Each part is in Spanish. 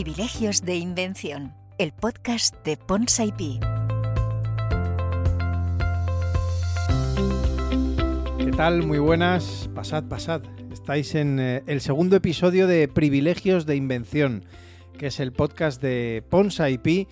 Privilegios de Invención, el podcast de Ponsa. ¿Qué tal? Muy buenas. Pasad, pasad. Estáis en eh, el segundo episodio de Privilegios de Invención, que es el podcast de Ponsa IP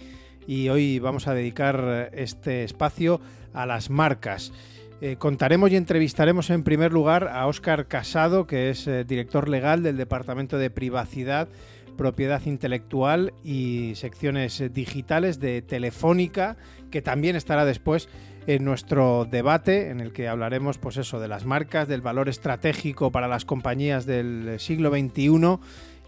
y hoy vamos a dedicar eh, este espacio a las marcas. Eh, contaremos y entrevistaremos en primer lugar a Óscar Casado, que es director legal del Departamento de Privacidad, Propiedad Intelectual y Secciones Digitales de Telefónica, que también estará después en nuestro debate en el que hablaremos pues eso de las marcas, del valor estratégico para las compañías del siglo XXI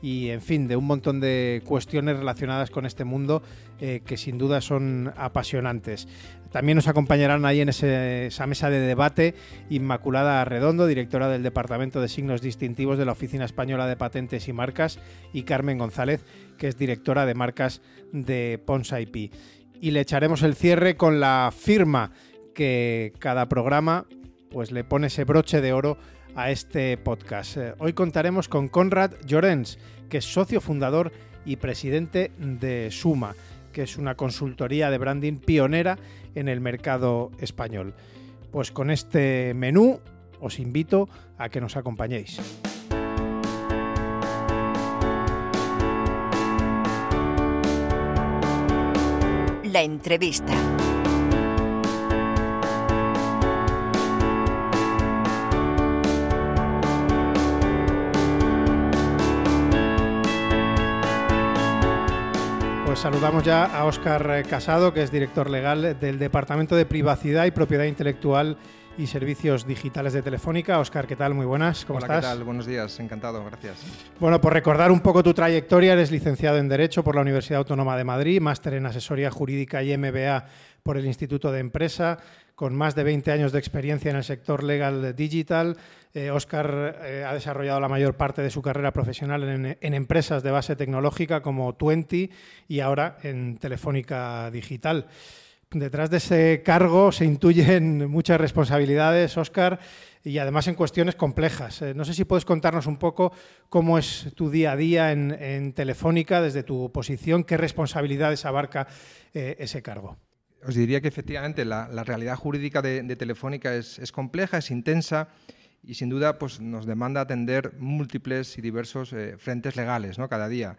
y en fin, de un montón de cuestiones relacionadas con este mundo eh, que sin duda son apasionantes. También nos acompañarán ahí en esa mesa de debate Inmaculada Redondo, directora del Departamento de Signos Distintivos de la Oficina Española de Patentes y Marcas, y Carmen González, que es directora de marcas de Ponsa IP. Y le echaremos el cierre con la firma que cada programa pues le pone ese broche de oro a este podcast. Eh, hoy contaremos con Conrad Llorens, que es socio fundador y presidente de Suma que es una consultoría de branding pionera en el mercado español. Pues con este menú os invito a que nos acompañéis. La entrevista. Pues saludamos ya a Óscar Casado, que es director legal del Departamento de Privacidad y Propiedad Intelectual y Servicios Digitales de Telefónica. Óscar, ¿qué tal? Muy buenas, ¿cómo Hola, estás? ¿qué tal? Buenos días, encantado, gracias. Bueno, por recordar un poco tu trayectoria, eres licenciado en Derecho por la Universidad Autónoma de Madrid, máster en Asesoría Jurídica y MBA por el Instituto de Empresa, con más de 20 años de experiencia en el sector legal digital. Eh, Óscar eh, ha desarrollado la mayor parte de su carrera profesional en, empresas de base tecnológica como Twenty y ahora en Telefónica Digital. Detrás de ese cargo se intuyen muchas responsabilidades, Óscar, y además en cuestiones complejas. Eh, no sé si puedes contarnos un poco cómo es tu día a día en, en Telefónica, desde tu posición, qué responsabilidades abarca eh, ese cargo. Os diría que efectivamente la, la realidad jurídica de, de Telefónica es, es, compleja, es intensa y sin duda pues, nos demanda atender múltiples y diversos eh, frentes legales ¿no? cada día.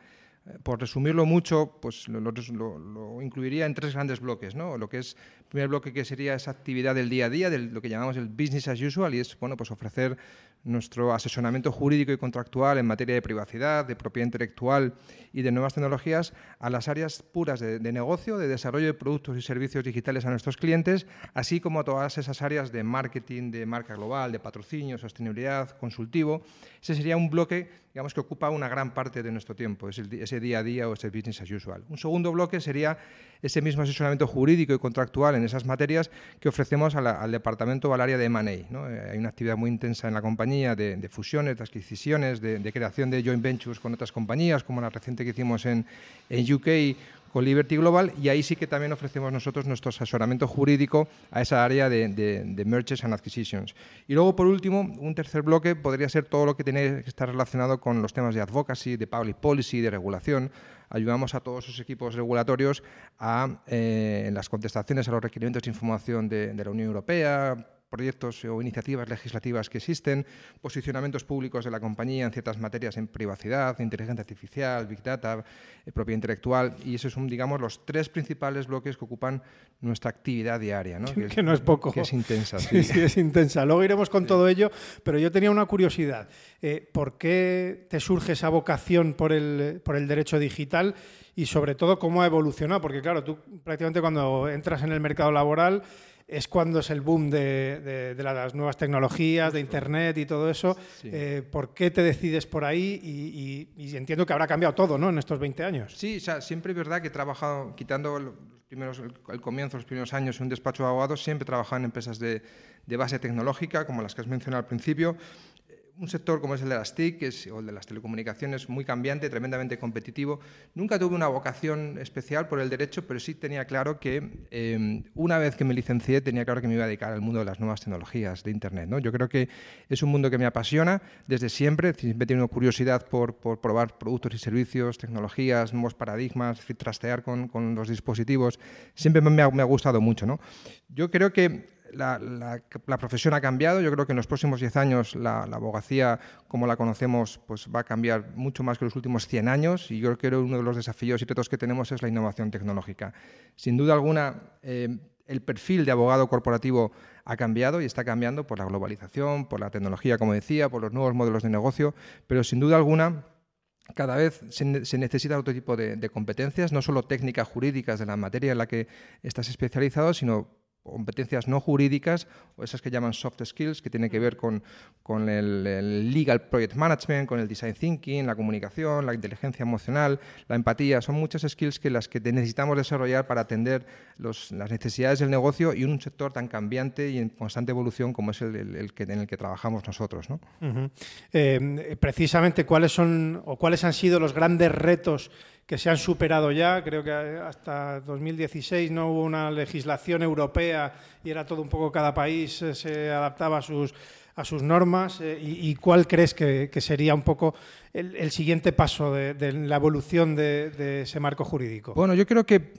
Por resumirlo mucho, pues lo, lo, lo, incluiría en tres grandes bloques. ¿no? Lo que es el primer bloque que sería esa actividad del día a día, de lo que llamamos el business as usual, y es bueno, pues ofrecer nuestro asesoramiento jurídico y contractual en materia de privacidad, de propiedad intelectual y de nuevas tecnologías a las áreas puras de, negocio, de desarrollo de productos y servicios digitales a nuestros clientes, así como a todas esas áreas de marketing, de marca global, de patrocinio, sostenibilidad, consultivo. Ese sería un bloque digamos, que ocupa una gran parte de nuestro tiempo, ese día a día o ese business as usual. Un segundo bloque sería ese mismo asesoramiento jurídico y contractual en esas materias que ofrecemos al departamento o al área de M&A. ¿no? Eh, hay una actividad muy intensa en la compañía de, fusiones, de adquisiciones, de, creación de joint ventures con otras compañías, como la reciente que hicimos en UK con Liberty Global y ahí sí que también ofrecemos nosotros nuestro asesoramiento jurídico a esa área de, de, mergers and acquisitions. Y luego, por último, un tercer bloque podría ser todo lo que tiene que estar relacionado con los temas de advocacy, de public policy, de regulación. Ayudamos a todos esos equipos regulatorios a, eh, en las contestaciones a los requerimientos de información de la Unión Europea, proyectos o iniciativas legislativas que existen, posicionamientos públicos de la compañía en ciertas materias en privacidad, inteligencia artificial, big data, eh, propiedad intelectual, y esos son, digamos, los tres principales bloques que ocupan nuestra actividad diaria. ¿no? Que, es, que no es poco. Que es intensa. Sí. sí, sí, es intensa. Luego iremos con sí. todo ello, pero yo tenía una curiosidad. Eh, ¿Por qué te surge esa vocación por el, por el derecho digital? Y sobre todo, ¿cómo ha evolucionado? Porque claro, tú prácticamente cuando entras en el mercado laboral es cuando es el boom de, de, de, las nuevas tecnologías, de Internet y todo eso. Sí. Eh, ¿Por qué te decides por ahí? Y, y, y, entiendo que habrá cambiado todo ¿no? en estos 20 años. Sí, o sea, siempre es verdad que he trabajado, quitando los primeros, el, el, comienzo, los primeros años en un despacho de abogados, siempre he trabajado en empresas de, de base tecnológica, como las que has mencionado al principio un sector como es el de las TIC o el de las telecomunicaciones muy cambiante, tremendamente competitivo. Nunca tuve una vocación especial por el derecho, pero sí tenía claro que em, una vez que me licencié tenía claro que me iba a dedicar al mundo de las nuevas tecnologías de Internet. ¿no? Yo creo que es un mundo que me apasiona desde siempre, siempre he tenido curiosidad por, probar productos y servicios, tecnologías, nuevos paradigmas, trastear con, con los dispositivos. Siempre me ha, me ha gustado mucho. ¿no? Yo creo que la, profesión ha cambiado. Yo creo que en los próximos 10 años la, abogacía, como la conocemos, pues va a cambiar mucho más que los últimos 100 años. Y yo creo que uno de los desafíos y retos que tenemos es la innovación tecnológica. Sin duda alguna, eh, el perfil de abogado corporativo ha cambiado y está cambiando por la globalización, por la tecnología, como decía, por los nuevos modelos de negocio, pero sin duda alguna cada vez se, necesita otro tipo de, de, competencias, no solo técnicas jurídicas de la materia en la que estás especializado, sino competencias no jurídicas o esas que llaman soft skills, que tienen que ver con, con el, legal project management, con el design thinking, la comunicación, la inteligencia emocional, la empatía. Son muchas skills que las que necesitamos desarrollar para atender las necesidades del negocio y un sector tan cambiante y en constante evolución como es el, que, en el que trabajamos nosotros. ¿no? Eh, precisamente, ¿cuáles son o cuáles han sido los grandes retos que se han superado ya. Creo que hasta 2016 no hubo una legislación europea y era todo un poco cada país eh, se adaptaba a sus, a sus normas. Eh, y, cuál crees que, sería un poco el, siguiente paso de, la evolución de, ese marco jurídico? Bueno, yo creo que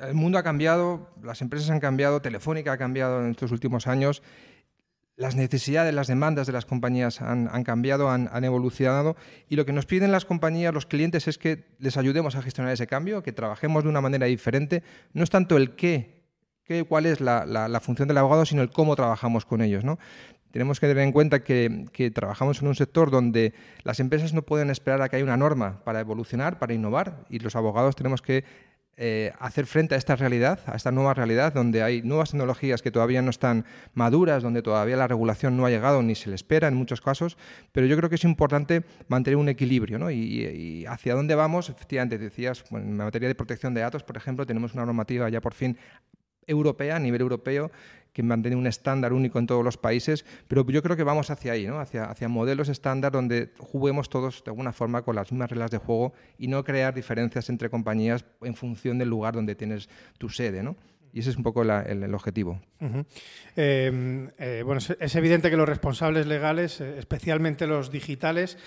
el mundo ha cambiado, las empresas han cambiado, Telefónica ha cambiado en estos últimos años las necesidades, las demandas de las compañías han, cambiado, han, evolucionado y lo que nos piden las compañías, los clientes, es que les ayudemos a gestionar ese cambio, que trabajemos de una manera diferente. No es tanto el qué, qué cuál es la, función del abogado, sino el cómo trabajamos con ellos. ¿no? Tenemos que tener en cuenta que, que, trabajamos en un sector donde las empresas no pueden esperar a que haya una norma para evolucionar, para innovar, y los abogados tenemos que eh, hacer frente a esta realidad, a esta nueva realidad, donde hay nuevas tecnologías que todavía no están maduras, donde todavía la regulación no ha llegado ni se le espera en muchos casos, pero yo creo que es importante mantener un equilibrio. ¿no? Y, hacia dónde vamos, efectivamente, decías, en materia de protección de datos, por ejemplo, tenemos una normativa ya por fin europea, a nivel europeo, que mantiene un estándar único en todos los países, pero yo creo que vamos hacia ahí, ¿no? hacia, modelos estándar donde juguemos todos de alguna forma con las mismas reglas de juego y no crear diferencias entre compañías en función del lugar donde tienes tu sede. ¿no? Y ese es un poco el, objetivo. Em, eh, bueno, es, evidente que los responsables legales, eh, especialmente los digitales,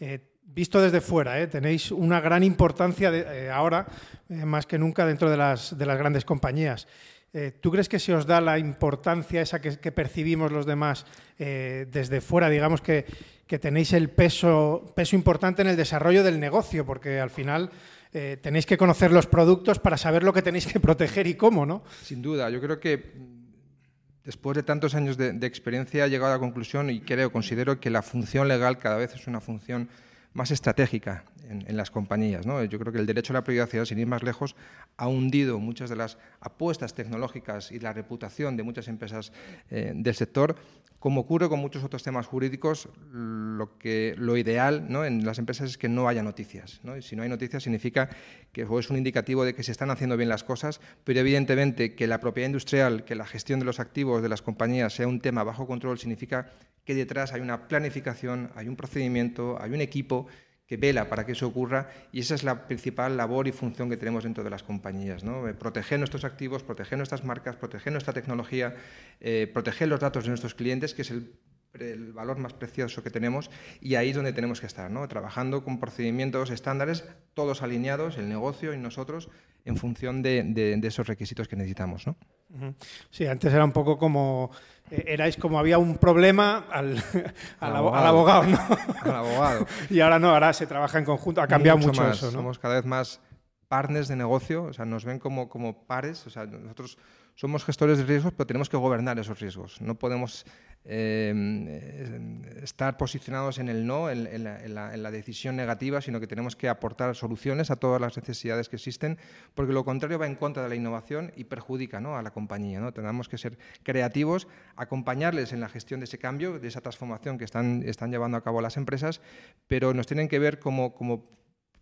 eh, visto desde fuera, tenéis una gran importancia ahora, más que nunca, dentro de las grandes compañías. Eh, ¿Tú crees que se os da la importancia esa que, percibimos los demás eh, desde fuera? Digamos que, tenéis el peso, peso importante en el desarrollo del negocio, porque al final eh, tenéis que conocer los productos para saber lo que tenéis que proteger y cómo, ¿no? Sin duda, yo creo que mm, después de tantos años de, de experiencia he llegado a la conclusión y creo, considero que la función legal cada vez es una función más estratégica en, las compañías. ¿no? Yo creo que el derecho a la privacidad, sin ir más lejos, ha hundido muchas de las apuestas tecnológicas y la reputación de muchas empresas eh, del sector. Como ocurre con muchos otros temas jurídicos, lo, que, lo ideal ¿no? en las empresas es que no haya noticias. ¿no? Y si no hay noticias significa que es un indicativo de que se están haciendo bien las cosas, pero evidentemente que la propiedad industrial, que la gestión de los activos de las compañías sea un tema bajo control, significa que detrás hay una planificación, hay un procedimiento, hay un equipo que vela para que eso ocurra y esa es la principal labor y función que tenemos dentro de las compañías. ¿no? Eh, proteger nuestros activos, proteger nuestras marcas, proteger nuestra tecnología, eh, proteger los datos de nuestros clientes, que es el, valor más precioso que tenemos y ahí es donde tenemos que estar, ¿no? trabajando con procedimientos estándares, todos alineados, el negocio y nosotros, en función de, esos requisitos que necesitamos. ¿no? Sí, antes era un poco como eh, erais como había un problema al, abogado, ¿no? al abogado. y ahora no, ahora se trabaja en conjunto, ha cambiado mucho, eso. ¿no? Somos cada vez más partners de negocio, o sea, nos ven como, como pares, o sea, nosotros somos gestores de riesgos, pero tenemos que gobernar esos riesgos. No podemos eh, estar posicionados en el no, en, la, decisión negativa, sino que tenemos que aportar soluciones a todas las necesidades que existen, porque lo contrario va en contra de la innovación y perjudica a la compañía. Tenemos que ser creativos, acompañarles en la gestión de ese cambio, de esa transformación que están, están llevando a cabo las empresas, pero nos tienen que ver como, como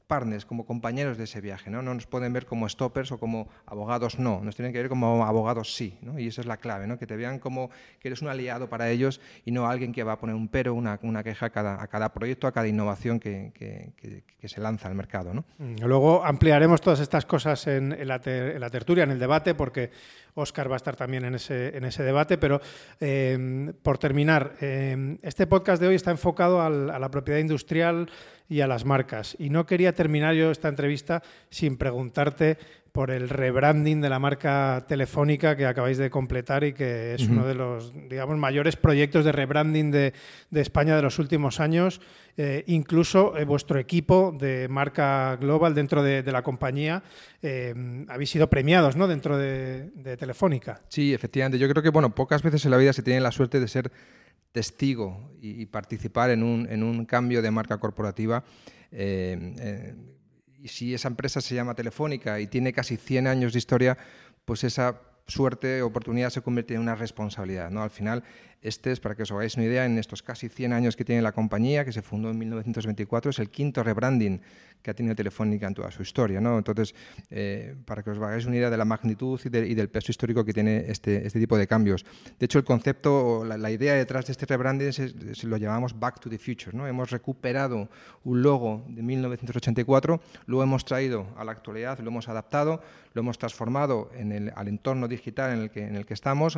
partners, como compañeros de ese viaje. ¿no? no nos pueden ver como stoppers o como abogados, no. Nos tienen que ver como abogados, sí. ¿no? Y esa es la clave, ¿no? que te vean como que eres un aliado para ellos y no alguien que va a poner un pero, una, una queja a cada, a cada proyecto, a cada innovación que, que, se lanza al mercado. ¿no? Mm, luego ampliaremos todas estas cosas en, la, tertulia, en el debate, porque Oscar va a estar también en ese, en ese debate, pero eh, por terminar, eh, este podcast de hoy está enfocado a la propiedad industrial y a las marcas. Y no quería terminar yo esta entrevista sin preguntarte por el rebranding de la marca telefónica que acabáis de completar y que es uh -huh. uno de los digamos, mayores proyectos de rebranding de, de España de los últimos años. Eh, incluso eh, vuestro equipo de marca global dentro de, de la compañía eh, habéis sido premiados ¿no? dentro de, de Telefónica. Sí, efectivamente. Yo creo que bueno, pocas veces en la vida se tiene la suerte de ser testigo y, y participar en un, en un, cambio de marca corporativa. Eh, eh, y si esa empresa se llama Telefónica y tiene casi 100 años de historia, pues esa suerte, oportunidad se convierte en una responsabilidad. ¿no? Al final, este es, para que os hagáis una idea, en estos casi 100 años que tiene la compañía, que se fundó en 1924, es el quinto rebranding que ha tenido Telefónica en toda su historia. ¿no? Entonces, eh, para que os hagáis una idea de la magnitud y, de, y, del peso histórico que tiene este, este tipo de cambios. De hecho, el concepto, la, la idea detrás de este rebranding se, lo llamamos Back to the Future. ¿no? Hemos recuperado un logo de 1984, lo hemos traído a la actualidad, lo hemos adaptado, lo hemos transformado al entorno digital en el que, estamos,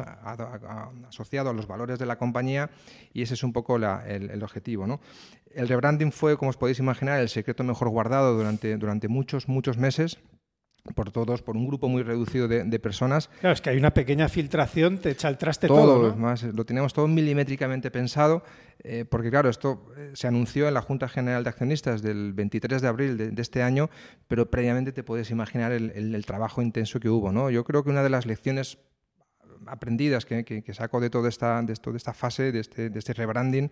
asociado a los valores de la compañía, y ese es un poco la, el, el, objetivo. ¿no? El rebranding fue, como os podéis imaginar, el secreto mejor guardado durante, durante muchos, muchos meses por todos, por un grupo muy reducido de, de, personas. Claro, es que hay una pequeña filtración, te echa el traste todo. todo ¿no? más, lo teníamos todo milimétricamente pensado, eh, porque claro, esto eh, se anunció en la Junta General de Accionistas del 23 de abril de, de este año, pero previamente te puedes imaginar el, el, el, trabajo intenso que hubo. ¿no? Yo creo que una de las lecciones aprendidas que, que, que saco de toda esta, de, toda esta fase, de este, este rebranding,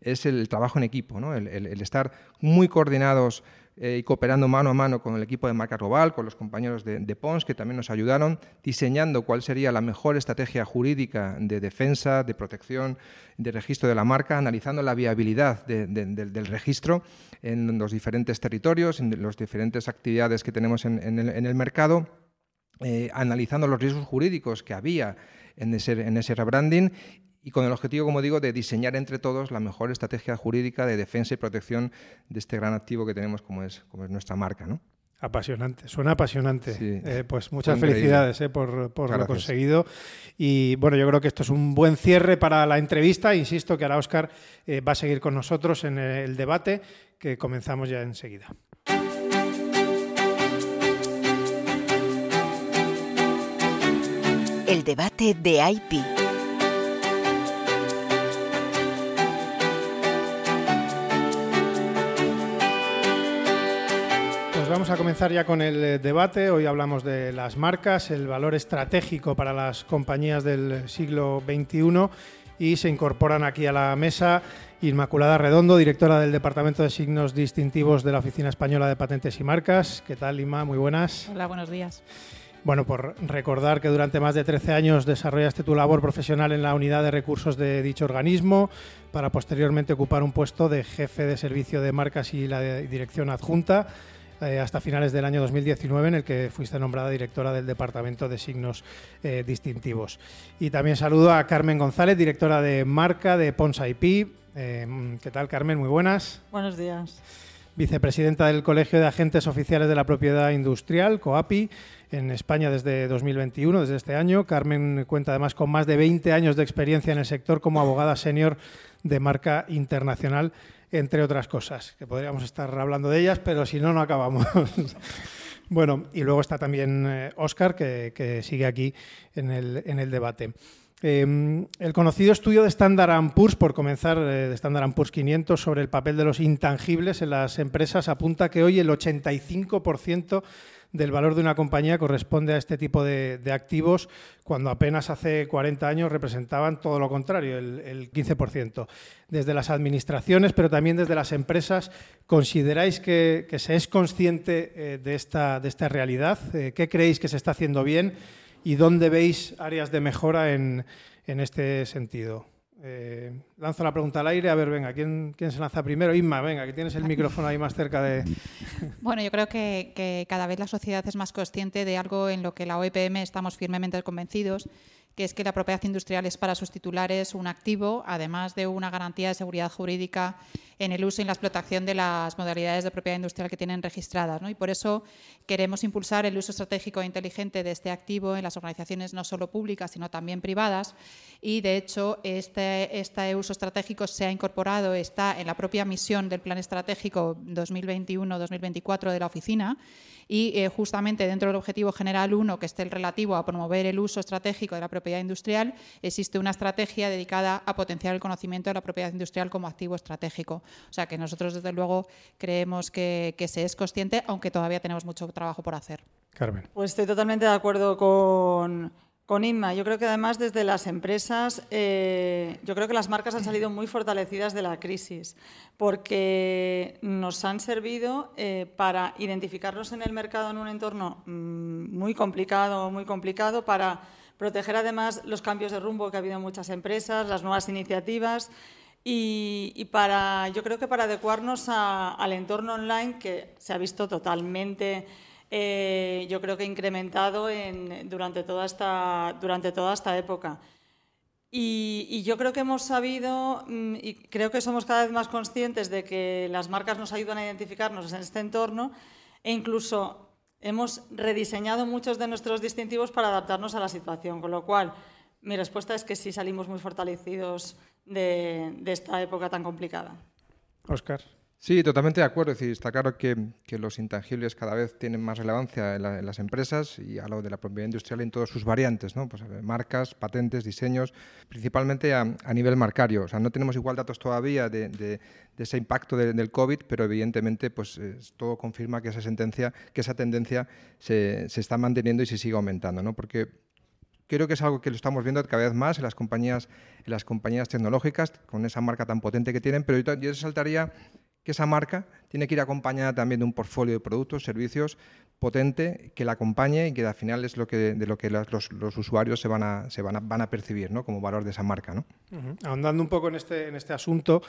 es el trabajo en equipo, ¿no? el, estar muy coordinados eh, y cooperando mano a mano con el equipo de marca global, con los compañeros de, Pons, que también nos ayudaron, diseñando cuál sería la mejor estrategia jurídica de defensa, de protección, de registro de la marca, analizando la viabilidad de, de, del registro en los diferentes territorios, en las diferentes actividades que tenemos en el mercado eh, analizando los riesgos jurídicos que había en ese, en ese rebranding y con el objetivo, como digo, de diseñar entre todos la mejor estrategia jurídica de defensa y protección de este gran activo que tenemos como es, como es nuestra marca. ¿no? Apasionante, suena apasionante. Sí. Eh, pues muchas felicidades eh, por, por lo conseguido. Y bueno, yo creo que esto es un buen cierre para la entrevista. Insisto que ahora Oscar eh, va a seguir con nosotros en el debate que comenzamos ya enseguida. El debate de IP. Pues vamos a comenzar ya con el eh, debate. Hoy hablamos de las marcas, el valor estratégico para las compañías del siglo XXI y se incorporan aquí a la mesa Inmaculada Redondo, directora del Departamento de Signos Distintivos de la Oficina Española de Patentes y Marcas. ¿Qué tal, Inma? Muy buenas. Hola, buenos días. Bueno, por recordar que durante más de 13 años desarrollaste tu labor profesional en la unidad de recursos de dicho organismo, para posteriormente ocupar un puesto de jefe de servicio de marcas y la dirección adjunta, eh, hasta finales del año 2019, en el que fuiste nombrada directora del Departamento de Signos eh, Distintivos. Y también saludo a Carmen González, directora de marca de Pons IP. Eh, ¿Qué tal, Carmen? Muy buenas. Buenos días. Vicepresidenta del Colegio de Agentes Oficiales de la Propiedad Industrial, COAPI en España desde 2021, desde este año. Carmen cuenta además con más de 20 años de experiencia en el sector como abogada senior de marca internacional, entre otras cosas, que podríamos estar hablando de ellas, pero si no, no acabamos. bueno, y luego está también eh, Óscar, que, sigue aquí en el debate. Eh, el conocido estudio de Standard Poor's, por comenzar, eh, de Standard Poor's 500, sobre el papel de los intangibles en las empresas, apunta que hoy el 85% del valor de una compañía corresponde a este tipo de, activos, cuando apenas hace 40 años representaban todo lo contrario, el, el, 15%. Desde las administraciones, pero también desde las empresas, ¿consideráis que, que se es consciente eh, de, esta, de esta realidad? Eh, ¿Qué creéis que se está haciendo bien y dónde veis áreas de mejora en, en este sentido? Eh, lanzo la pregunta al aire. A ver, venga, ¿quién, ¿quién, se lanza primero? Inma, venga, que tienes el micrófono ahí más cerca de... Bueno, yo creo que, que cada vez la sociedad es más consciente de algo en lo que la OEPM estamos firmemente convencidos, que es que la propiedad industrial es para sus titulares un activo, además de una garantía de seguridad jurídica en el uso y en la explotación de las modalidades de propiedad industrial que tienen registradas. ¿no? Y por eso queremos impulsar el uso estratégico e inteligente de este activo en las organizaciones no solo públicas, sino también privadas. Y, de hecho, este, este uso estratégico se ha incorporado, está en la propia misión del Plan Estratégico 2021-2024 de la oficina y eh, justamente dentro del objetivo general 1, que esté el relativo a promover el uso estratégico de la propiedad industrial, existe una estrategia dedicada a potenciar el conocimiento de la propiedad industrial como activo estratégico. O sea que nosotros, desde luego, creemos que, que se es consciente, aunque todavía tenemos mucho trabajo por hacer. Carmen. Pues estoy totalmente de acuerdo con, con Inma. Yo creo que además desde las empresas, eh, yo creo que las marcas han salido muy fortalecidas de la crisis porque nos han servido eh, para identificarnos en el mercado en un entorno mm, muy complicado, muy complicado, para proteger además los cambios de rumbo que ha habido en muchas empresas, las nuevas iniciativas y, para, yo creo que para adecuarnos al entorno online que se ha visto totalmente, eh, yo creo que incrementado durante, toda esta, durante toda esta época. Y, yo creo que hemos sabido, mm, y creo que somos cada vez más conscientes de que las marcas nos ayudan a identificarnos en este entorno e incluso hemos rediseñado muchos de nuestros distintivos para adaptarnos a la situación, con lo cual mi respuesta es que sí salimos muy fortalecidos de, esta época tan complicada. Oscar. Sí, totalmente de acuerdo. Es decir, está claro que, los intangibles cada vez tienen más relevancia en, la, en, las empresas y a lo de la propiedad industrial en todas sus variantes, ¿no? Pues, marcas, patentes, diseños, principalmente a, nivel marcario. O sea, no tenemos igual datos todavía de, ese impacto de, del COVID, pero evidentemente pues, todo confirma que esa, sentencia, que esa tendencia se, se está manteniendo y se sigue aumentando, ¿no? Porque creo que es algo que lo estamos viendo cada vez más en las compañías, en las compañías tecnológicas, con esa marca tan potente que tienen, pero yo, yo saltaría que esa marca tiene que ir acompañada también de un portfolio de productos, servicios potente que la acompañe y que al final es lo que, de lo que los, usuarios se van a, percibir ¿no? como valor de esa marca. ¿no? Ahondando un poco en este, este asunto,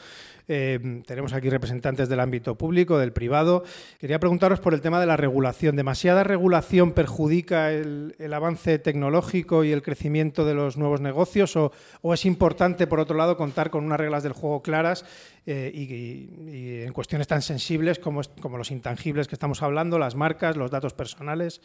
eh, tenemos aquí representantes del ámbito público, del privado. Quería preguntaros por el tema de la regulación. ¿Demasiada regulación perjudica el, avance tecnológico y el crecimiento de los nuevos negocios o, es importante, por otro lado, contar con unas reglas del juego claras eh, y, y, en cuestiones tan sensibles como, como los intangibles que estamos hablando, las marcas, los datos personales.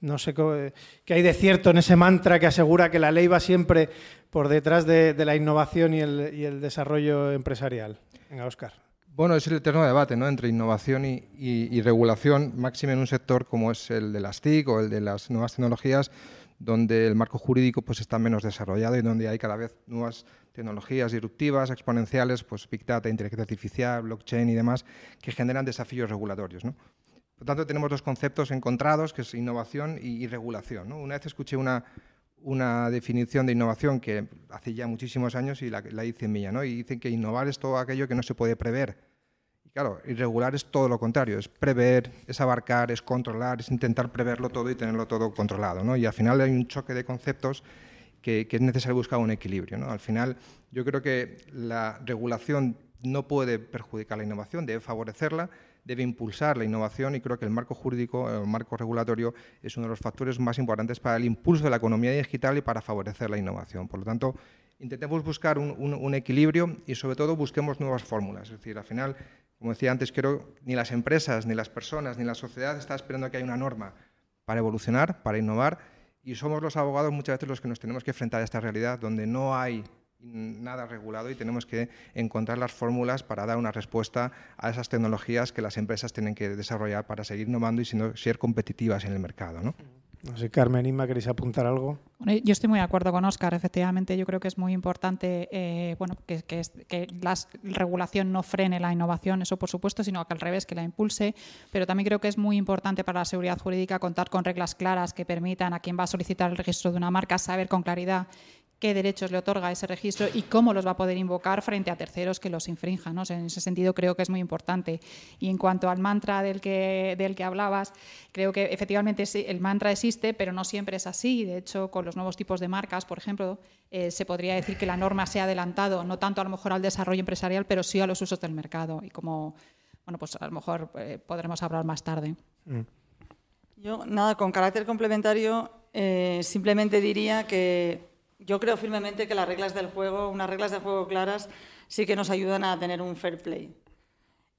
No sé qué hay de cierto en ese mantra que asegura que la ley va siempre por detrás de, la innovación y el, y el, desarrollo empresarial. Venga, Oscar. Bueno, es el eterno debate ¿no? entre innovación y, y, y regulación, máximo en un sector como es el de las TIC o el de las nuevas tecnologías, donde el marco jurídico pues, está menos desarrollado y donde hay cada vez nuevas tecnologías disruptivas, exponenciales, pues Big Data, inteligencia artificial, blockchain y demás, que generan desafíos regulatorios. ¿no? Por tanto, tenemos dos conceptos encontrados, que es innovación y, regulación. ¿no? Una vez escuché una, una, definición de innovación que hace ya muchísimos años y la, la hice mía, ¿no? y dicen que innovar es todo aquello que no se puede prever. Claro, irregular es todo lo contrario, es prever, es abarcar, es controlar, es intentar preverlo todo y tenerlo todo controlado. ¿no? Y al final hay un choque de conceptos que, es necesario buscar un equilibrio. ¿no? Al final, yo creo que la regulación no puede perjudicar la innovación, debe favorecerla, debe impulsar la innovación y creo que el marco jurídico, el marco regulatorio es uno de los factores más importantes para el impulso de la economía digital y para favorecer la innovación. Por lo tanto, intentemos buscar un, un equilibrio y sobre todo busquemos nuevas fórmulas. Es decir, al final, como decía antes, creo ni las empresas, ni las personas, ni la sociedad está esperando que haya una norma para evolucionar, para innovar y somos los abogados muchas veces los que nos tenemos que enfrentar a esta realidad donde no hay nada regulado y tenemos que encontrar las fórmulas para dar una respuesta a esas tecnologías que las empresas tienen que desarrollar para seguir innovando y ser competitivas en el mercado. ¿no? No sé, Carmen, Inma, ¿queréis apuntar algo? Yo estoy muy de acuerdo con Oscar. Efectivamente, yo creo que es muy importante eh, bueno, que, que, que, la regulación no frene la innovación, eso por supuesto, sino que al revés, que la impulse. Pero también creo que es muy importante para la seguridad jurídica contar con reglas claras que permitan a quien va a solicitar el registro de una marca saber con claridad qué derechos le otorga ese registro y cómo los va a poder invocar frente a terceros que los infrinjan. ¿no? en ese sentido creo que es muy importante. Y en cuanto al mantra del que, del que hablabas, creo que efectivamente el mantra existe, pero no siempre es así. De hecho, con los nuevos tipos de marcas, por ejemplo, eh, se podría decir que la norma se ha adelantado, no tanto a lo mejor al desarrollo empresarial, pero sí a los usos del mercado. Y como, bueno, pues a lo mejor eh, podremos hablar más tarde. Mm. Yo, nada, con carácter complementario, eh, simplemente diría que yo creo firmemente que las reglas del juego, unas reglas de juego claras, sí que nos ayudan a tener un fair play.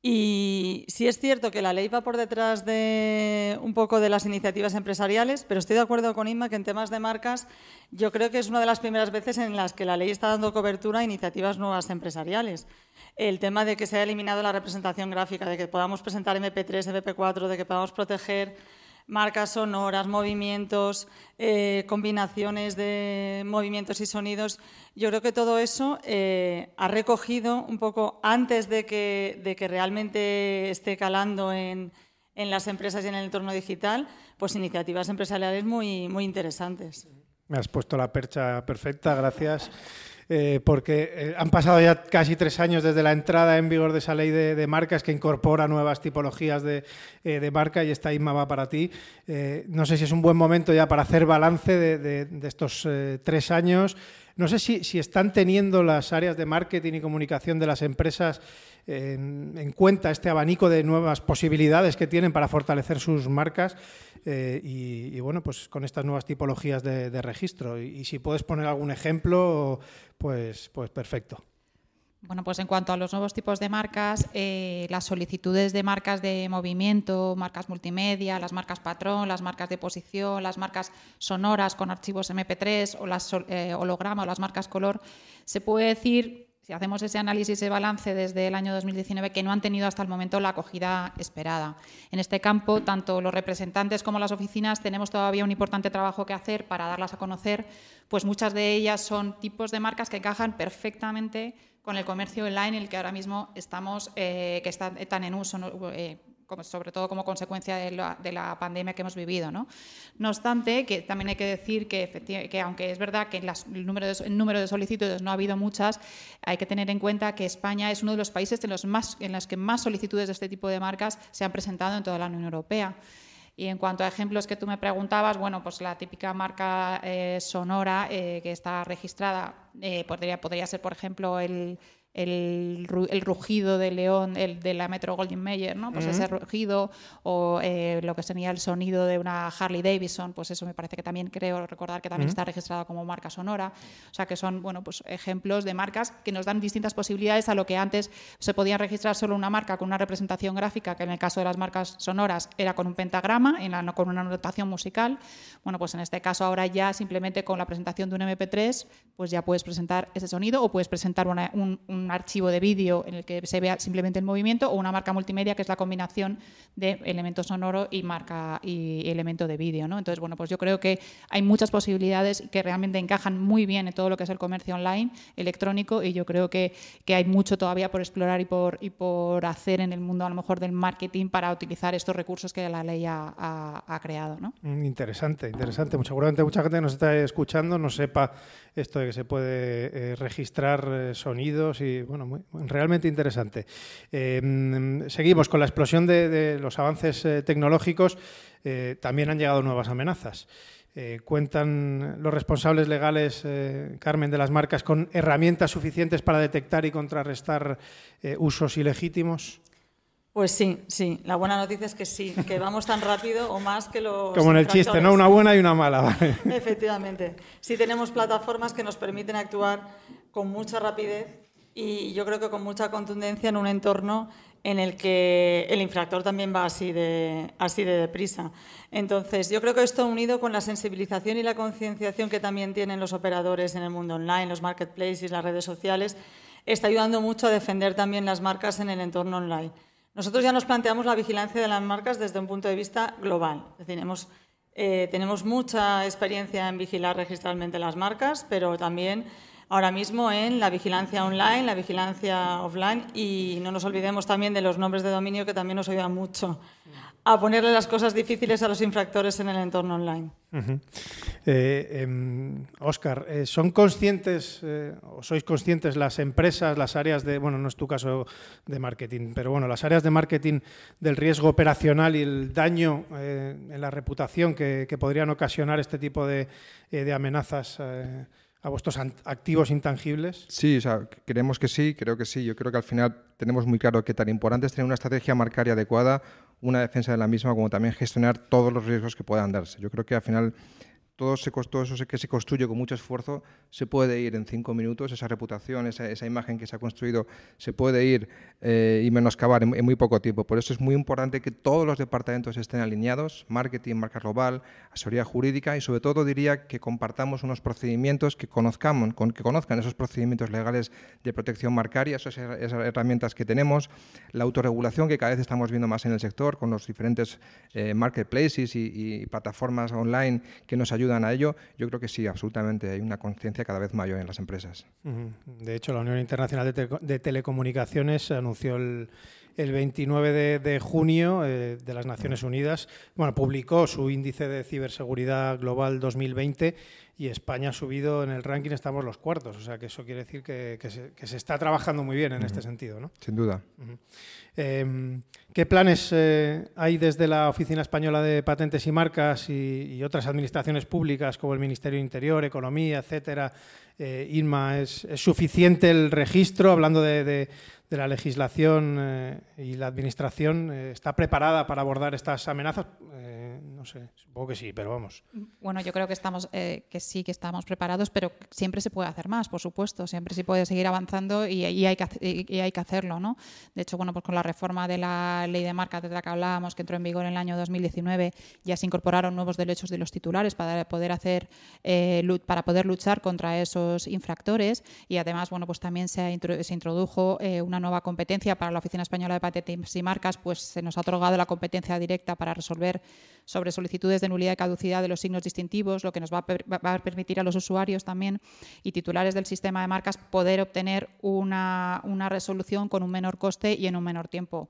Y sí es cierto que la ley va por detrás de un poco de las iniciativas empresariales, pero estoy de acuerdo con Inma que en temas de marcas yo creo que es una de las primeras veces en las que la ley está dando cobertura a iniciativas nuevas empresariales. El tema de que se haya eliminado la representación gráfica, de que podamos presentar MP3, MP4, de que podamos proteger marcas sonoras, movimientos, eh, combinaciones de movimientos y sonidos. Yo creo que todo eso eh, ha recogido un poco antes de que, de que realmente esté calando en, en, las empresas y en el entorno digital, pues iniciativas empresariales muy, muy interesantes. Me has puesto la percha perfecta, gracias. Eh, porque eh, han pasado ya casi tres años desde la entrada en vigor de esa ley de, marcas que incorpora nuevas tipologías de, eh, marca y esta ISMA va para ti. no sé si es un buen momento ya para hacer balance de, estos tres años. No sé si, están teniendo las áreas de marketing y comunicación de las empresas en, cuenta este abanico de nuevas posibilidades que tienen para fortalecer sus marcas eh, y, bueno, pues con estas nuevas tipologías de, registro. Y, si puedes poner algún ejemplo, pues, pues perfecto. Bueno, pues en cuanto a los nuevos tipos de marcas, eh, las solicitudes de marcas de movimiento, marcas multimedia, las marcas patrón, las marcas de posición, las marcas sonoras con archivos MP3 o las eh, holograma o las marcas color, se puede decir si hacemos ese análisis y balance desde el año 2019, que no han tenido hasta el momento la acogida esperada. En este campo, tanto los representantes como las oficinas tenemos todavía un importante trabajo que hacer para darlas a conocer, pues muchas de ellas son tipos de marcas que encajan perfectamente con el comercio online, el que ahora mismo estamos, que eh, están en uso. Eh, sobre todo como consecuencia de la, pandemia que hemos vivido. ¿no? obstante, que también hay que decir que, que aunque es verdad que el, número de, solicitudes no ha habido muchas, hay que tener en cuenta que España es uno de los países en los que más solicitudes de este tipo de marcas se han presentado en toda la Unión Europea. Y en cuanto a ejemplos que tú me preguntabas, bueno, pues la típica marca eh, sonora eh, que está registrada eh, podría, podría ser, por ejemplo, el, el, rugido de león el, de la Metro Goldwyn Mayer, ¿no? Pues ese rugido o eh, lo que sería el sonido de una Harley Davidson, pues eso me parece que también creo recordar que también está registrado como marca sonora. O sea que son bueno, pues ejemplos de marcas que nos dan distintas posibilidades a lo que antes se podía registrar solo una marca con una representación gráfica, que en el caso de las marcas sonoras era con un pentagrama, en la, con una notación musical. Bueno, pues en este caso ahora ya simplemente con la presentación de un MP3, pues ya puedes presentar ese sonido o puedes presentar un un archivo de vídeo en el que se vea simplemente el movimiento o una marca multimedia que es la combinación de elemento sonoro y marca y elemento de vídeo. ¿no? Entonces, bueno, pues yo creo que hay muchas posibilidades que realmente encajan muy bien en todo lo que es el comercio online electrónico y yo creo que, que hay mucho todavía por explorar y por, y por hacer en el mundo a lo mejor del marketing para utilizar estos recursos que la ley ha, ha, creado. ¿no? Mm, interesante, interesante. Seguramente mucha gente nos está escuchando no sepa esto de que se puede eh, registrar eh, sonidos y bueno, realmente interesante. Em, seguimos con la explosión de, los avances eh, tecnológicos. también han llegado nuevas amenazas. ¿Cuentan los responsables legales, Carmen, de las marcas con herramientas suficientes para detectar y contrarrestar usos ilegítimos? Pues sí, sí. La buena noticia es que sí, que vamos tan rápido o más que los. Como en el chiste, ¿no? Una buena y una mala. Efectivamente. Sí tenemos plataformas que nos permiten actuar con mucha rapidez y yo creo que con mucha contundencia en un entorno en el que el infractor también va así de, así de deprisa. Entonces, yo creo que esto unido con la sensibilización y la concienciación que también tienen los operadores en el mundo online, los marketplaces, las redes sociales, está ayudando mucho a defender también las marcas en el entorno online. Nosotros ya nos planteamos la vigilancia de las marcas desde un punto de vista global. Es decir, eh, tenemos mucha experiencia en vigilar registralmente las marcas, pero también ahora mismo en la vigilancia online, la vigilancia offline y no nos olvidemos también de los nombres de dominio que también nos ayudan mucho a ponerle las cosas difíciles a los infractores en el entorno online. Oscar, eh, em, eh, ¿son conscientes eh, o sois conscientes las empresas, las áreas de, bueno, no es tu caso de marketing, pero bueno, las áreas de marketing del riesgo operacional y el daño en la reputación que, podrían ocasionar este tipo de amenazas? A vuestros activos intangibles? Sí, o sea, creemos que sí, creo que sí. Yo creo que al final tenemos muy claro que tan importante es tener una estrategia marcaria adecuada, una defensa de la misma, como también gestionar todos los riesgos que puedan darse. Yo creo que al final todo, se, todo eso que se construye con mucho esfuerzo se puede ir en cinco minutos, esa reputación, esa, esa imagen que se ha construido se puede ir eh, y menoscabar en, en, muy poco tiempo. Por eso es muy importante que todos los departamentos estén alineados, marketing, marca global, asesoría jurídica y sobre todo diría que compartamos unos procedimientos, que, conozcamos, con, que conozcan esos procedimientos legales de protección marcaria, esas, esas, herramientas que tenemos, la autorregulación que cada vez estamos viendo más en el sector con los diferentes eh, marketplaces y, y plataformas online que nos ayudan ayudan a ello, yo creo que sí, absolutamente, hay una conciencia cada vez mayor en las empresas. De hecho, la Unión Internacional de, Telecomunicaciones anunció el, el 29 de, junio eh, de las Naciones Unidas, bueno, publicó su índice de ciberseguridad global 2020 y España ha subido en el ranking, estamos los cuartos, o sea que eso quiere decir que, se, está trabajando muy bien en este sentido, ¿no? Sin duda. Em, ¿Qué planes eh, hay desde la Oficina Española de Patentes y Marcas y, otras administraciones públicas como el Ministerio de Interior, Economía, etcétera? Eh, Inma, ¿es, suficiente el registro, hablando de de la legislación eh, y la administración eh, está preparada para abordar estas amenazas? Eh, no sé, supongo que sí, pero vamos. Bueno, yo creo que estamos, que sí que estamos preparados, pero siempre se puede hacer más, por supuesto. Siempre se puede seguir avanzando y, hay, que, y hay que hacerlo, ¿no? De hecho, bueno, pues con la reforma de la ley de marca de la que hablábamos, que entró en vigor en el año 2019, ya se incorporaron nuevos derechos de los titulares para poder hacer, para poder luchar contra esos infractores y además, bueno, pues también se, se introdujo una nueva competencia para la Oficina Española de Patentes y Marcas, pues se nos ha otorgado la competencia directa para resolver sobre solicitudes de nulidad y caducidad de los signos distintivos, lo que nos va a, permitir a los usuarios también y titulares del sistema de marcas poder obtener una, resolución con un menor coste y en un menor tiempo.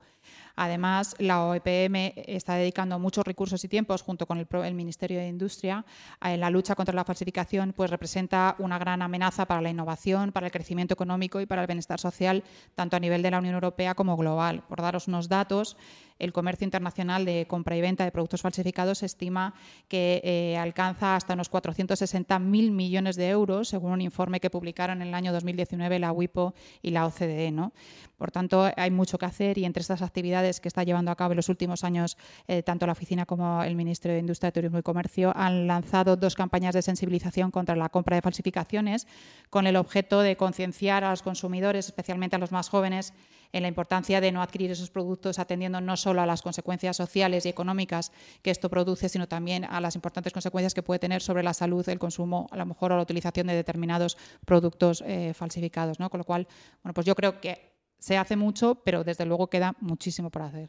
Además, la OEPM está dedicando muchos recursos y tiempos junto con el, Ministerio de Industria en la lucha contra la falsificación, pues representa una gran amenaza para la innovación, para el crecimiento económico y para el bienestar social, tanto a nivel de la Unión Europea como global. Por daros unos datos, el comercio internacional de compra y venta de productos falsificados se estima que eh, alcanza hasta unos 460.000 millones de euros, según un informe que publicaron en el año 2019 la WIPO y la OCDE. ¿no? Por tanto, hay mucho que hacer y entre estas actividades que está llevando a cabo en los últimos años eh, tanto la Oficina como el Ministerio de Industria, Turismo y Comercio han lanzado dos campañas de sensibilización contra la compra de falsificaciones con el objeto de concienciar a los consumidores, especialmente a los más jóvenes, en la importancia de no adquirir esos productos atendiendo no solo a las consecuencias sociales y económicas que esto produce, sino también a las importantes consecuencias que puede tener sobre la salud, el consumo, a lo mejor o la utilización de determinados productos eh, falsificados. Con lo cual, bueno, pues yo creo que se hace mucho, pero desde luego queda muchísimo por hacer.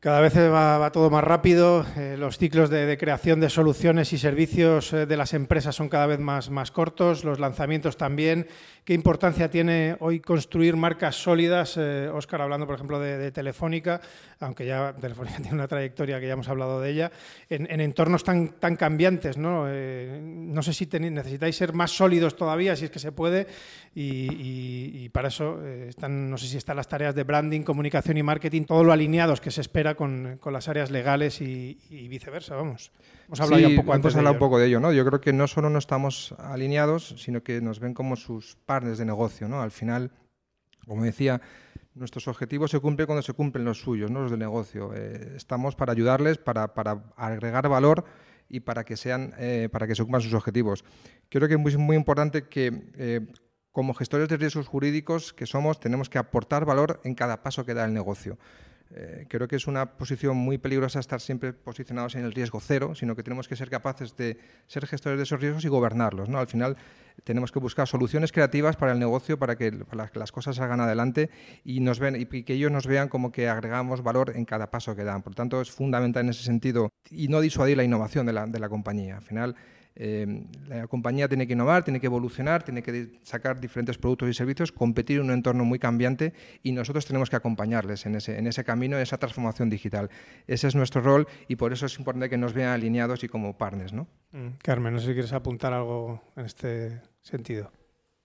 Cada vez va, todo más rápido, eh, los ciclos de, creación de soluciones y servicios eh, de las empresas son cada vez más, cortos, los lanzamientos también. ¿Qué importancia tiene hoy construir marcas sólidas? Oscar, eh, hablando por ejemplo de, Telefónica, aunque ya Telefónica tiene una trayectoria que ya hemos hablado de ella, en, entornos tan, tan cambiantes. No, no sé si necesitáis ser más sólidos todavía, si es que se puede, y, para eso están, no sé si están las tareas de branding, comunicación y marketing, todo lo alineados que se espera con, las áreas legales y, viceversa, vamos. Hemos hablado ya un poco antes un poco de ello, ¿no? Yo creo que no solo no estamos alineados, sino que nos ven como sus partners de negocio, ¿no? Al final, como decía, nuestros objetivos se cumplen cuando se cumplen los suyos, ¿no? Los de negocio. Eh, estamos para ayudarles, para, agregar valor y para que sean, eh, para que se cumplan sus objetivos. Creo que es muy, muy importante que eh, como gestores de riesgos jurídicos que somos, tenemos que aportar valor en cada paso que da el negocio. Eh, creo que es una posición muy peligrosa estar siempre posicionados en el riesgo cero, sino que tenemos que ser capaces de ser gestores de esos riesgos y gobernarlos. ¿no? Al final tenemos que buscar soluciones creativas para el negocio, para que, las cosas salgan adelante y, nos y que ellos nos vean como que agregamos valor en cada paso que dan. Por tanto, es fundamental en ese sentido y no disuadir la innovación de la, de la compañía. Al final, Eh, la compañía tiene que innovar, tiene que evolucionar, tiene que sacar diferentes productos y servicios, competir en un entorno muy cambiante y nosotros tenemos que acompañarles en ese, en ese camino, en esa transformación digital. Ese es nuestro rol y por eso es importante que nos vean alineados y como partners. ¿no? Mm, Carmen, no sé si quieres apuntar algo en este sentido.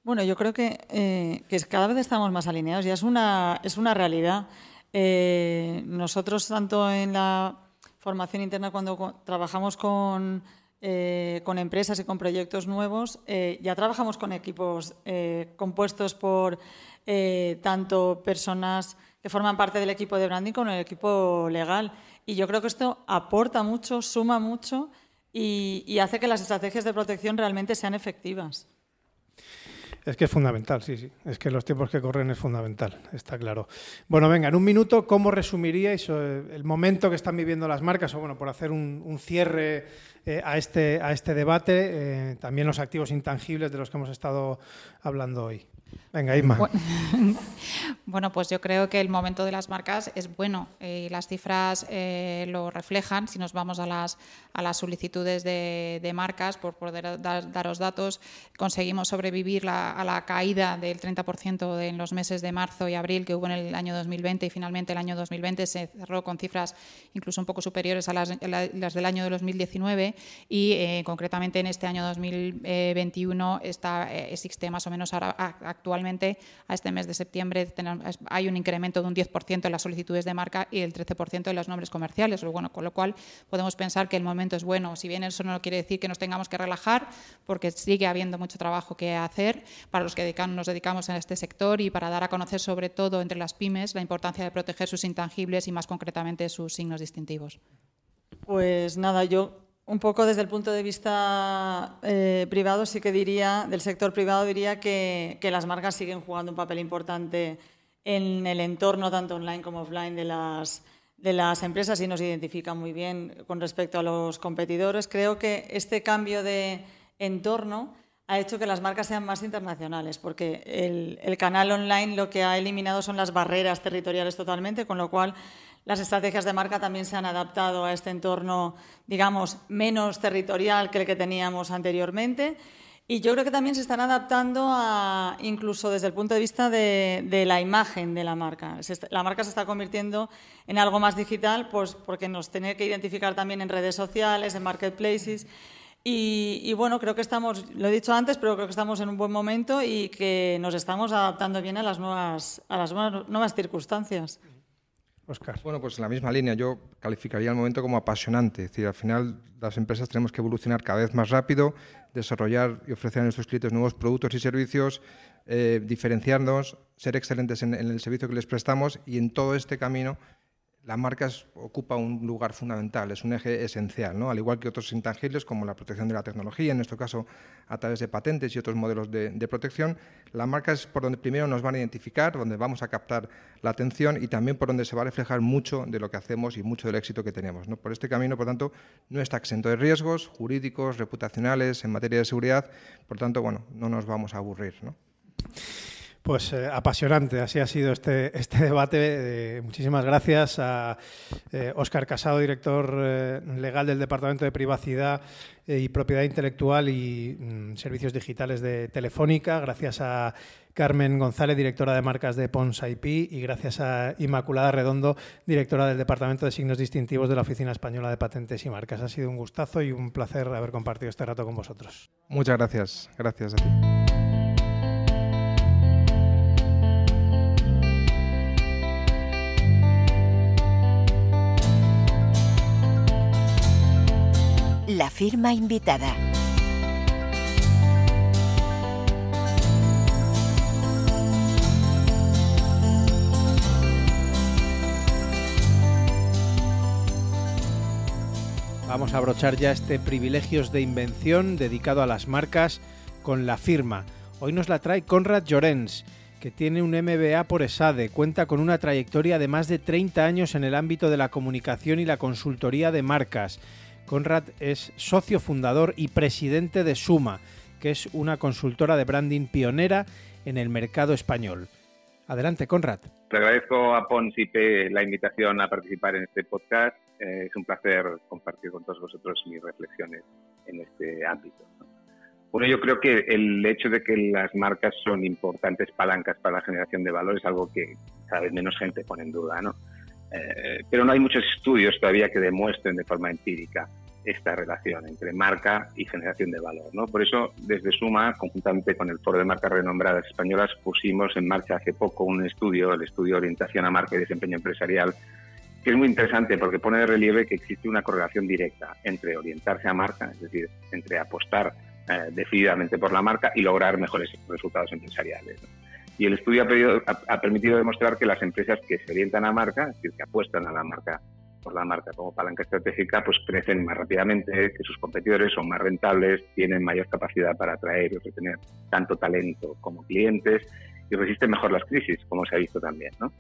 Bueno, yo creo que, eh, que cada vez estamos más alineados, ya es una, es una realidad. Eh, nosotros, tanto en la formación interna, cuando trabajamos con, eh, con empresas y con proyectos nuevos, ya trabajamos con equipos compuestos por tanto personas que forman parte del equipo de branding como el equipo legal. Y yo creo que esto aporta mucho, suma mucho y hace que las estrategias de protección realmente sean efectivas. Es que es fundamental, sí, sí. Es que los tiempos que corren es fundamental, está claro. Bueno, venga, en un minuto, ¿cómo resumiríais eh, el momento que están viviendo las marcas? O bueno, por hacer un, cierre eh, a, este, a este debate, eh, también los activos intangibles de los que hemos estado hablando hoy. Venga, Isma. Bueno, pues yo creo que el momento de las marcas es bueno y las cifras eh, lo reflejan. Si nos vamos a las, a las solicitudes de, marcas, por poder daros datos, conseguimos sobrevivir a la caída del 30% en los meses de marzo y abril que hubo en el año 2020 y finalmente el año 2020 se cerró con cifras incluso un poco superiores a las, del año de 2019 y eh, concretamente en este año 2021 está, eh, existe más o menos ahora, actualmente a este mes de septiembre hay un incremento de un 10% en las solicitudes de marca y el 13% en los nombres comerciales, bueno, con lo cual podemos pensar que el momento es bueno. Si bien eso no quiere decir que nos tengamos que relajar, porque sigue habiendo mucho trabajo que hacer para los que nos dedicamos a este sector y para dar a conocer sobre todo entre las pymes la importancia de proteger sus intangibles y más concretamente sus signos distintivos. Pues nada, yo un poco desde el punto de vista eh, privado, sí que diría, del sector privado, diría que, las marcas siguen jugando un papel importante en el entorno, tanto online como offline, de las, de las empresas y nos identifican muy bien con respecto a los competidores. Creo que este cambio de entorno ha hecho que las marcas sean más internacionales, porque el, el canal online lo que ha eliminado son las barreras territoriales totalmente, con lo cual las estrategias de marca también se han adaptado a este entorno, digamos, menos territorial que el que teníamos anteriormente. Y yo creo que también se están adaptando a, incluso desde el punto de vista de, la imagen de la marca. La marca se está convirtiendo en algo más digital, pues porque nos tiene que identificar también en redes sociales, en marketplaces. Y, bueno, creo que estamos, lo he dicho antes, pero creo que estamos en un buen momento y que nos estamos adaptando bien a las nuevas circunstancias. Bueno, pues en la misma línea, yo calificaría el momento como apasionante. Es decir, al final las empresas tenemos que evolucionar cada vez más rápido, desarrollar y ofrecer a nuestros clientes nuevos productos y servicios, eh, diferenciarnos, ser excelentes en, en el servicio que les prestamos y en todo este camino la marca ocupa un lugar fundamental, es un eje esencial, ¿no? al igual que otros intangibles como la protección de la tecnología, en nuestro caso a través de patentes y otros modelos de, protección. La marca es por donde primero nos van a identificar, donde vamos a captar la atención y también por donde se va a reflejar mucho de lo que hacemos y mucho del éxito que tenemos. ¿no? Por este camino, por tanto, no está exento de riesgos jurídicos, reputacionales, en materia de seguridad, por tanto, bueno, no nos vamos a aburrir. ¿no? Pues eh, apasionante, así ha sido este, este debate. Eh, muchísimas gracias a Óscar eh, Casado, director legal del Departamento de Privacidad y Propiedad Intelectual y mm, Servicios Digitales de Telefónica. Gracias a Carmen González, directora de marcas de Pons IP. Y gracias a Inmaculada Redondo, directora del Departamento de Signos Distintivos de la Oficina Española de Patentes y Marcas. Ha sido un gustazo y un placer haber compartido este rato con vosotros. Muchas gracias. Gracias a ti. Firma invitada. Vamos a abrochar ya este privilegios de invención dedicado a las marcas con la firma. Hoy nos la trae Conrad Llorens, que tiene un MBA por ESADE, cuenta con una trayectoria de más de 30 años en el ámbito de la comunicación y la consultoría de marcas. Conrad es socio fundador y presidente de Suma, que es una consultora de branding pionera en el mercado español. Adelante, Conrad. Te agradezco a Pons IP la invitación a participar en este podcast es un placer compartir con todos vosotros mis reflexiones en este ámbito. Bueno, yo creo que el hecho de que las marcas son importantes palancas para la generación de valor es algo que cada vez menos gente pone en duda, ¿no? Eh, pero no hay muchos estudios todavía que demuestren de forma empírica esta relación entre marca y generación de valor. ¿no? Por eso, desde Suma, conjuntamente con el Foro de Marcas Renombradas Españolas, pusimos en marcha hace poco un estudio, el estudio Orientación a Marca y Desempeño Empresarial, que es muy interesante porque pone de relieve que existe una correlación directa entre orientarse a marca, es decir, entre apostar eh, decididamente por la marca y lograr mejores resultados empresariales. Y el estudio ha, permitido demostrar que las empresas que se orientan a marca, es decir, que apuestan a la marca por la marca como palanca estratégica, pues crecen más rápidamente, que sus competidores son más rentables, tienen mayor capacidad para atraer y retener tanto talento como clientes y resisten mejor las crisis, como se ha visto también. ¿no?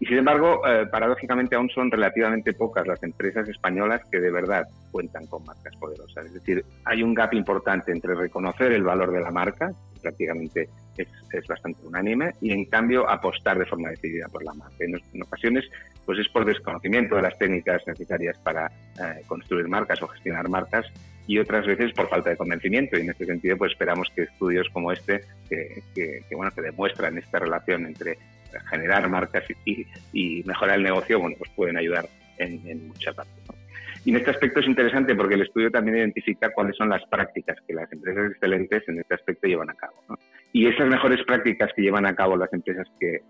Y sin embargo, eh, paradójicamente aún son relativamente pocas las empresas españolas que de verdad cuentan con marcas poderosas. Es decir, hay un gap importante entre reconocer el valor de la marca, prácticamente es, bastante unánime, y en cambio apostar de forma decidida por la marca. En, ocasiones, pues es por desconocimiento de las técnicas necesarias para eh, construir marcas o gestionar marcas, y otras veces por falta de convencimiento. Y en este sentido, pues esperamos que estudios como este, que, que, que bueno, que demuestran esta relación entre generar marcas y, y, mejorar el negocio, bueno, pues pueden ayudar en, en muchas partes. Y en este aspecto es interesante porque el estudio también identifica cuáles son las prácticas que las empresas excelentes en este aspecto llevan a cabo. Y esas mejores prácticas que llevan a cabo las empresas que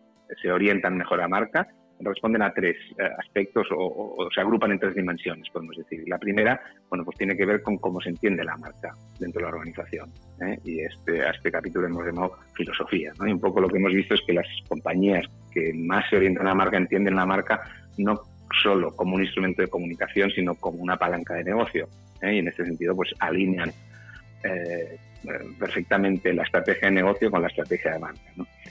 se orientan mejor a marca responden a tres eh, aspectos o, se agrupan en tres dimensiones, podemos decir. La primera, bueno, pues tiene que ver con cómo se entiende la marca dentro de la organización. ¿eh? Y este, a este capítulo hemos llamado filosofía. Y un poco lo que hemos visto es que las compañías que más se orientan a la marca entienden la marca no solo como un instrumento de comunicación, sino como una palanca de negocio. ¿eh? Y en este sentido, pues alinean perfectamente la estrategia de negocio con la estrategia de marca.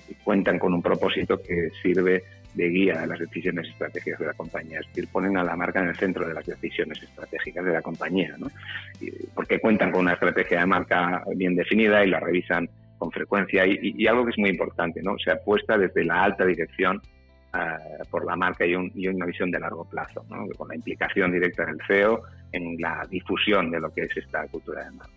Y cuentan con un propósito que sirve de guía a las decisiones estratégicas de la compañía. Es decir, ponen a la marca en el centro de las decisiones estratégicas de la compañía, ¿no? porque cuentan con una estrategia de marca bien definida y la revisan con frecuencia. Y, algo que es muy importante, ¿no? Se apuesta desde la alta dirección eh, por la marca y, y, una visión de largo plazo, ¿no? con la implicación directa del CEO en la difusión de lo que es esta cultura de marca.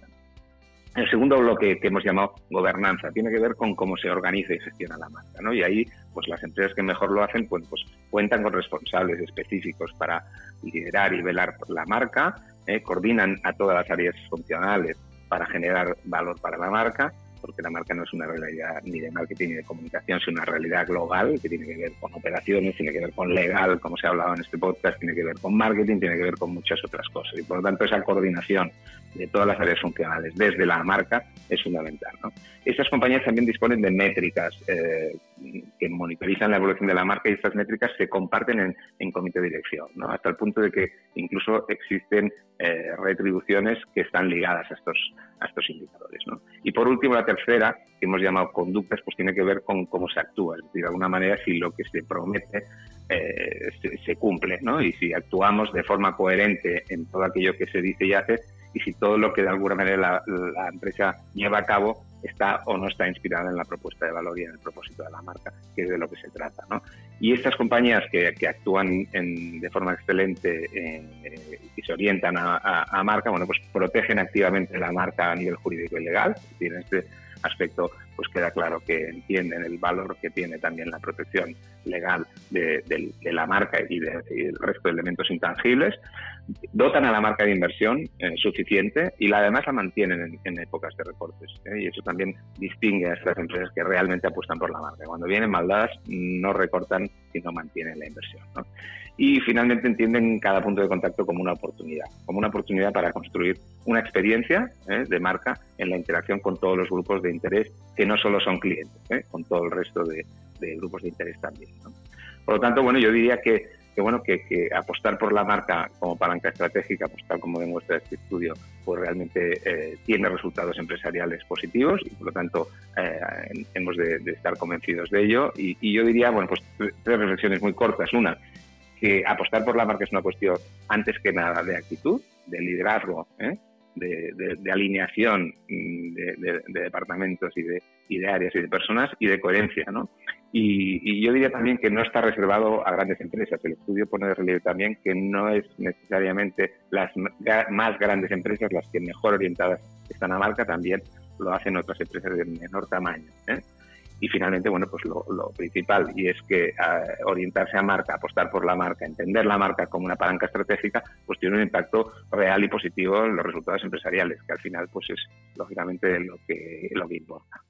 El segundo bloque que hemos llamado gobernanza tiene que ver con cómo se organiza y gestiona la marca, ¿no? Y ahí, pues las empresas que mejor lo hacen, pues, pues cuentan con responsables específicos para liderar y velar la marca, ¿eh? coordinan a todas las áreas funcionales para generar valor para la marca porque la marca no es una realidad ni de marketing ni de comunicación, sino una realidad global que tiene que ver con operaciones, tiene que ver con legal, como se ha hablado en este podcast, tiene que ver con marketing, tiene que ver con muchas otras cosas. Y por lo tanto, esa coordinación de todas las áreas funcionales desde la marca es fundamental. ¿no? Estas compañías también disponen de métricas eh, que monitorizan la evolución de la marca y estas métricas se comparten en, en comité de dirección, hasta el punto de que incluso existen eh, retribuciones que están ligadas a estos, a estos indicadores. ¿no? Y por último, la tercera, que hemos llamado conductas, pues tiene que ver con cómo se actúa, es decir, de alguna manera si lo que se promete eh, se, cumple, ¿no? Y si actuamos de forma coherente en todo aquello que se dice y hace, y si todo lo que de alguna manera la, empresa lleva a cabo está o no está inspirada en la propuesta de valor y en el propósito de la marca, que es de lo que se trata. ¿no? Y estas compañías que, actúan de forma excelente eh, y se orientan a, a, marca, bueno, pues protegen activamente la marca a nivel jurídico y legal. Es decir, en este aspecto pues queda claro que entienden el valor que tiene también la protección legal de, la marca y, del resto de elementos intangibles, dotan a la marca de inversión eh, suficiente y la, además la mantienen en, épocas de recortes. ¿eh? Y eso también distingue a estas empresas que realmente apuestan por la marca. Cuando vienen maldadas no recortan, sino mantienen la inversión. Y finalmente entienden cada punto de contacto como una oportunidad, como una oportunidad para construir una experiencia ¿eh? de marca en la interacción con todos los grupos de interés que no solo son clientes, ¿eh? con todo el resto de, grupos de interés también. Por lo tanto, bueno, yo diría que, bueno, que, apostar por la marca como palanca estratégica, tal como demuestra este estudio, pues realmente eh, tiene resultados empresariales positivos y por lo tanto eh, hemos de, estar convencidos de ello. Y, yo diría, bueno, pues tres reflexiones muy cortas. Una, que apostar por la marca es una cuestión antes que nada de actitud, de liderazgo, ¿eh? de, alineación mm, de, departamentos y de, y de áreas y de personas y de coherencia, ¿no? Y, yo diría también que no está reservado a grandes empresas. El estudio pone de relieve también que no es necesariamente las más grandes empresas las que mejor orientadas están a marca, también lo hacen otras empresas de menor tamaño. ¿eh? Y finalmente, bueno, pues lo, principal, y es que orientarse a marca, apostar por la marca, entender la marca como una palanca estratégica, pues tiene un impacto real y positivo en los resultados empresariales, que al final, pues es lógicamente lo que, lo que importa.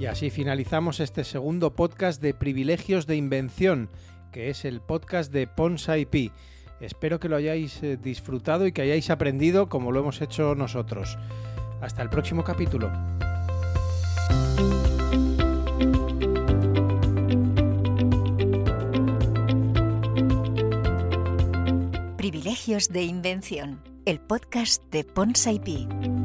Y así finalizamos este segundo podcast de Privilegios de Invención, que es el podcast de Ponsa IP. Espero que lo hayáis eh, disfrutado y que hayáis aprendido como lo hemos hecho nosotros. Hasta el próximo capítulo. Privilegios de Invención, el podcast de Ponsa IP.